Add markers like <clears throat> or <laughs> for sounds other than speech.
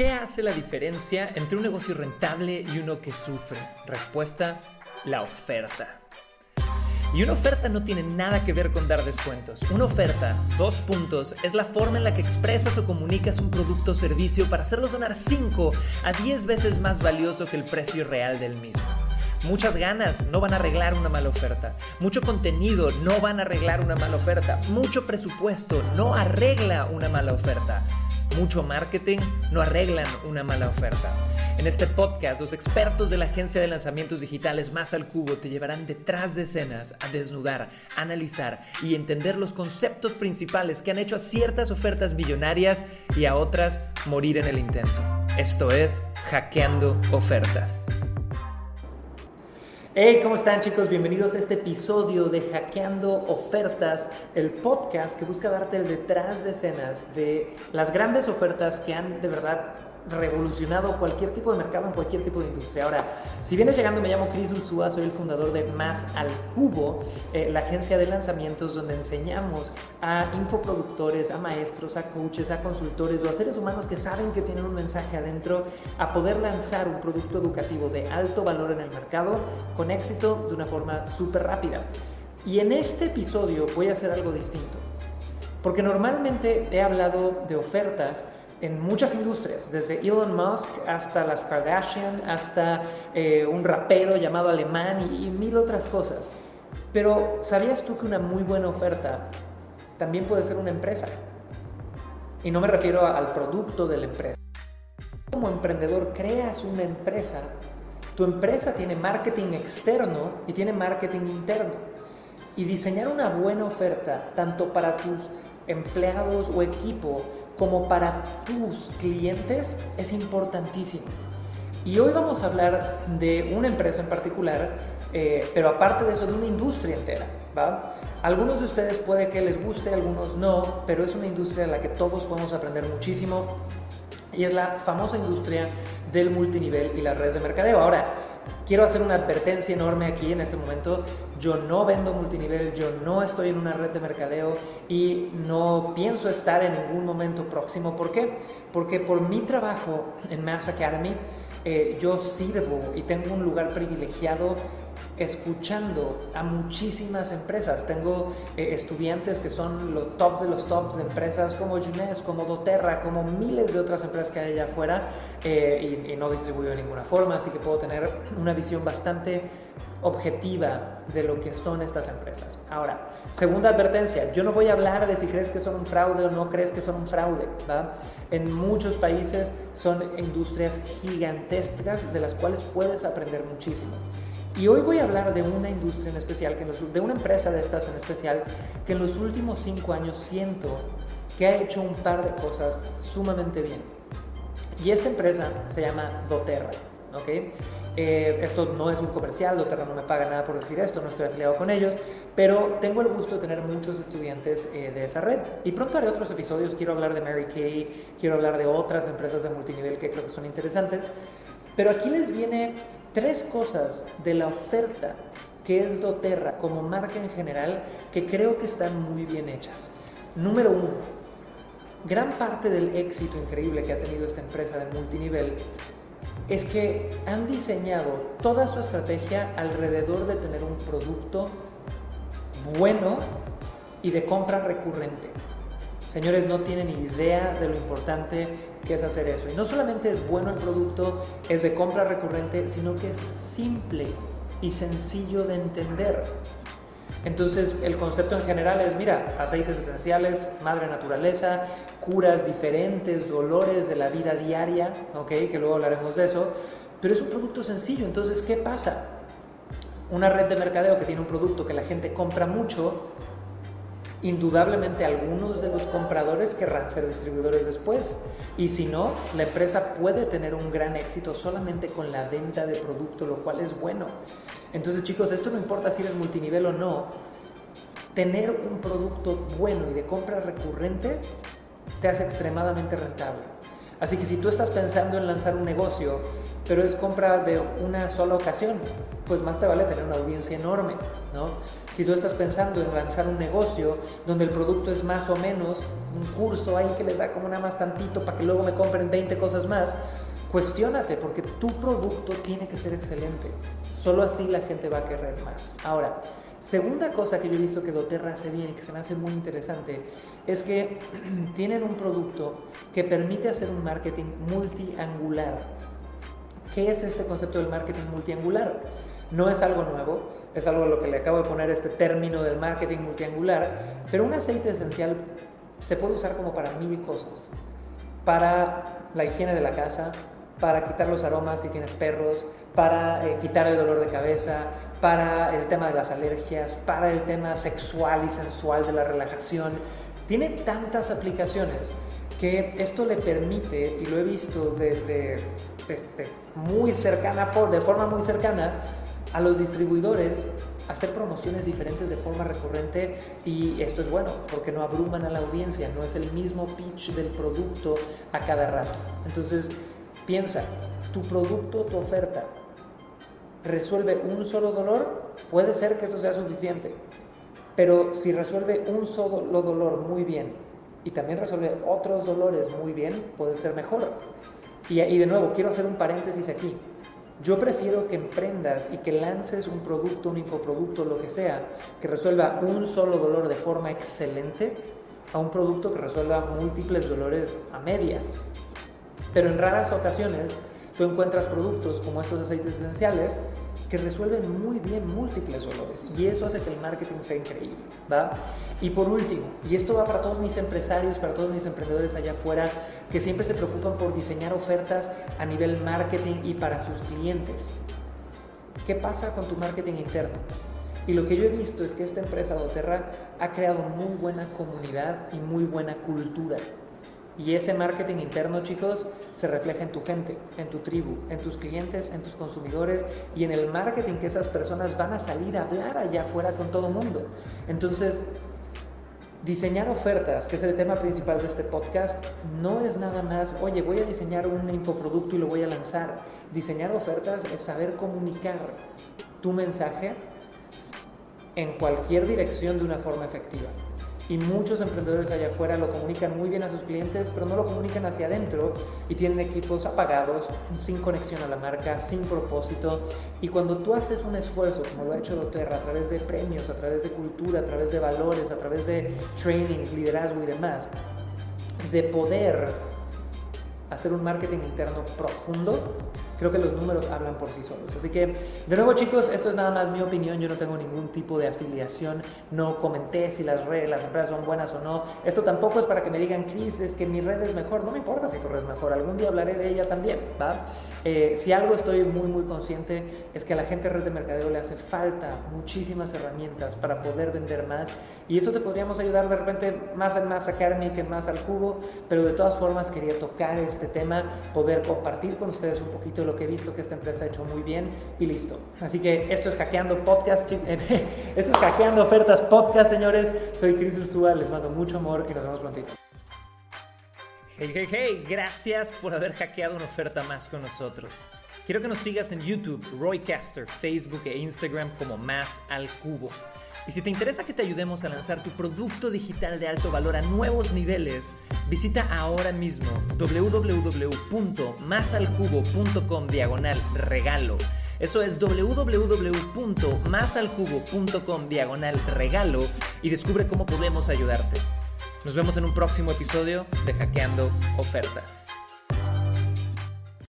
¿Qué hace la diferencia entre un negocio rentable y uno que sufre? Respuesta, la oferta. Y una oferta no tiene nada que ver con dar descuentos. Una oferta, dos puntos, es la forma en la que expresas o comunicas un producto o servicio para hacerlo sonar 5 a 10 veces más valioso que el precio real del mismo. Muchas ganas no van a arreglar una mala oferta. Mucho contenido no van a arreglar una mala oferta. Mucho presupuesto no arregla una mala oferta mucho marketing no arreglan una mala oferta. En este podcast, los expertos de la agencia de lanzamientos digitales Más al Cubo te llevarán detrás de escenas a desnudar, analizar y entender los conceptos principales que han hecho a ciertas ofertas millonarias y a otras morir en el intento. Esto es Hackeando Ofertas. Hey, ¿cómo están chicos? Bienvenidos a este episodio de Hackeando Ofertas, el podcast que busca darte el detrás de escenas de las grandes ofertas que han de verdad revolucionado cualquier tipo de mercado en cualquier tipo de industria. Ahora, si vienes llegando, me llamo Chris Ursúa, soy el fundador de Más al Cubo, eh, la agencia de lanzamientos donde enseñamos a infoproductores, a maestros, a coaches, a consultores o a seres humanos que saben que tienen un mensaje adentro a poder lanzar un producto educativo de alto valor en el mercado con éxito de una forma súper rápida. Y en este episodio voy a hacer algo distinto. Porque normalmente he hablado de ofertas en muchas industrias, desde Elon Musk hasta las Kardashian, hasta eh, un rapero llamado Alemán y, mil otras cosas. Pero ¿sabías tú que una muy buena oferta también puede ser una empresa? Y no me refiero al producto de la empresa. Como emprendedor creas una empresa, tu empresa tiene marketing externo y tiene marketing interno. Y diseñar una buena oferta, tanto para tus empleados o equipo, como para tus clientes es importantísimo. Y hoy vamos a hablar de una empresa en particular, eh, pero aparte de eso, de una industria entera. ¿va? Algunos de ustedes puede que les guste, algunos no, pero es una industria en la que todos podemos aprender muchísimo y es la famosa industria del multinivel y las redes de mercadeo. Ahora, quiero hacer una advertencia enorme aquí en este momento. Yo no vendo multinivel, yo no estoy en una red de mercadeo y no pienso estar en ningún momento próximo. ¿Por qué? Porque por mi trabajo en Mass Academy, eh, yo sirvo y tengo un lugar privilegiado escuchando a muchísimas empresas. Tengo eh, estudiantes que son los top de los top de empresas como Junes, como doTERRA, como miles de otras empresas que hay allá afuera eh, y, no distribuyo de ninguna forma, así que puedo tener una visión bastante objetiva de lo que son estas empresas. Ahora, segunda advertencia, yo no voy a hablar de si crees que son un fraude o no crees que son un fraude. En muchos países son industrias gigantescas de las cuales puedes aprender muchísimo. Y hoy voy a hablar de una industria en especial, que de una empresa de estas en especial, que en los últimos cinco años siento que ha hecho un par de cosas sumamente bien. Y esta empresa se llama doTERRA. ¿okay? Eh, esto no es un comercial, doTERRA no me paga nada por decir esto, no estoy afiliado con ellos, pero tengo el gusto de tener muchos estudiantes eh, de esa red. Y pronto haré otros episodios, quiero hablar de Mary Kay, quiero hablar de otras empresas de multinivel que creo que son interesantes. Pero aquí les viene tres cosas de la oferta que es doTERRA como marca en general que creo que están muy bien hechas. Número uno, gran parte del éxito increíble que ha tenido esta empresa de multinivel es que han diseñado toda su estrategia alrededor de tener un producto bueno y de compra recurrente. Señores, no tienen idea de lo importante que es hacer eso. Y no solamente es bueno el producto, es de compra recurrente, sino que es simple y sencillo de entender. Entonces, el concepto en general es, mira, aceites esenciales, madre naturaleza, curas diferentes, dolores de la vida diaria, ¿ok? Que luego hablaremos de eso. Pero es un producto sencillo. Entonces, ¿qué pasa? Una red de mercadeo que tiene un producto que la gente compra mucho, indudablemente algunos de los compradores querrán ser distribuidores después. Y si no, la empresa puede tener un gran éxito solamente con la venta de producto, lo cual es bueno. Entonces chicos, esto no importa si eres multinivel o no, tener un producto bueno y de compra recurrente te hace extremadamente rentable. Así que si tú estás pensando en lanzar un negocio, pero es compra de una sola ocasión, pues más te vale tener una audiencia enorme, ¿no? Si tú estás pensando en lanzar un negocio donde el producto es más o menos un curso ahí que les da como nada más tantito para que luego me compren 20 cosas más, cuestiónate porque tu producto tiene que ser excelente. Solo así la gente va a querer más. Ahora, segunda cosa que yo he visto que doTERRA hace bien y que se me hace muy interesante es que <clears throat> tienen un producto que permite hacer un marketing multiangular. ¿Qué es este concepto del marketing multiangular? No es algo nuevo, es algo a lo que le acabo de poner este término del marketing multiangular, pero un aceite esencial se puede usar como para mil cosas. Para la higiene de la casa, para quitar los aromas si tienes perros, para eh, quitar el dolor de cabeza, para el tema de las alergias, para el tema sexual y sensual de la relajación. Tiene tantas aplicaciones que esto le permite, y lo he visto de, muy cercana, de forma muy cercana, a los distribuidores hacer promociones diferentes de forma recurrente y esto es bueno porque no abruman a la audiencia, no es el mismo pitch del producto a cada rato. Entonces, piensa, tu producto, tu oferta, resuelve un solo dolor, puede ser que eso sea suficiente. Pero si resuelve un solo dolor muy bien y también resuelve otros dolores muy bien, puede ser mejor. Y, de nuevo, quiero hacer un paréntesis aquí. Yo prefiero que emprendas y que lances un producto, un infoproducto, lo que sea, que resuelva un solo dolor de forma excelente, a un producto que resuelva múltiples dolores a medias. Pero en raras ocasiones tú encuentras productos como estos aceites esenciales que resuelven muy bien múltiples dolores y eso hace que el marketing sea increíble, ¿va? Y por último, y esto va para todos mis empresarios, para todos mis emprendedores allá afuera que siempre se preocupan por diseñar ofertas a nivel marketing y para sus clientes. ¿Qué pasa con tu marketing interno? Y lo que yo he visto es que esta empresa doTERRA ha creado muy buena comunidad y muy buena cultura. Y ese marketing interno, chicos, se refleja en tu gente, en tu tribu, en tus clientes, en tus consumidores y en el marketing que esas personas van a salir a hablar allá afuera con todo el mundo. Entonces, diseñar ofertas, que es el tema principal de este podcast, no es nada más, oye, voy a diseñar un infoproducto y lo voy a lanzar. Diseñar ofertas es saber comunicar tu mensaje en cualquier dirección de una forma efectiva. Y muchos emprendedores allá afuera lo comunican muy bien a sus clientes, pero no lo comunican hacia adentro y tienen equipos apagados, sin conexión a la marca, sin propósito. Y cuando tú haces un esfuerzo, como lo ha hecho doTERRA, a través de premios, a través de cultura, a través de valores, a través de training, liderazgo y demás, de poder hacer un marketing interno profundo, creo que los números hablan por sí solos. Así que, de nuevo chicos, esto es nada más mi opinión, yo no tengo ningún tipo de afiliación, no comenté si las redes, las empresas son buenas o no. Esto tampoco es para que me digan, Chris, es que mi red es mejor, no me importa si tu red es mejor, algún día hablaré de ella también, ¿va? Eh, si algo estoy muy, muy consciente es que a la gente red de mercadeo le hace falta muchísimas herramientas para poder vender más y eso te podríamos ayudar de repente más en más Academy que más al cubo, pero de todas formas quería tocar este tema, poder compartir con ustedes un poquito lo que he visto que esta empresa ha hecho muy bien y listo. Así que esto es Hackeando Podcast, <laughs> esto es Hackeando Ofertas Podcast, señores. Soy Chris Ursúa, les mando mucho amor y nos vemos prontito. Hey, hey, hey, gracias por haber hackeado una oferta más con nosotros. Quiero que nos sigas en YouTube, Roycaster, Facebook e Instagram como Más al Cubo. Y si te interesa que te ayudemos a lanzar tu producto digital de alto valor a nuevos niveles, visita ahora mismo www.masalcubo.com diagonal regalo. Eso es www.masalcubo.com diagonal regalo y descubre cómo podemos ayudarte. Nos vemos en un próximo episodio de Hackeando Ofertas.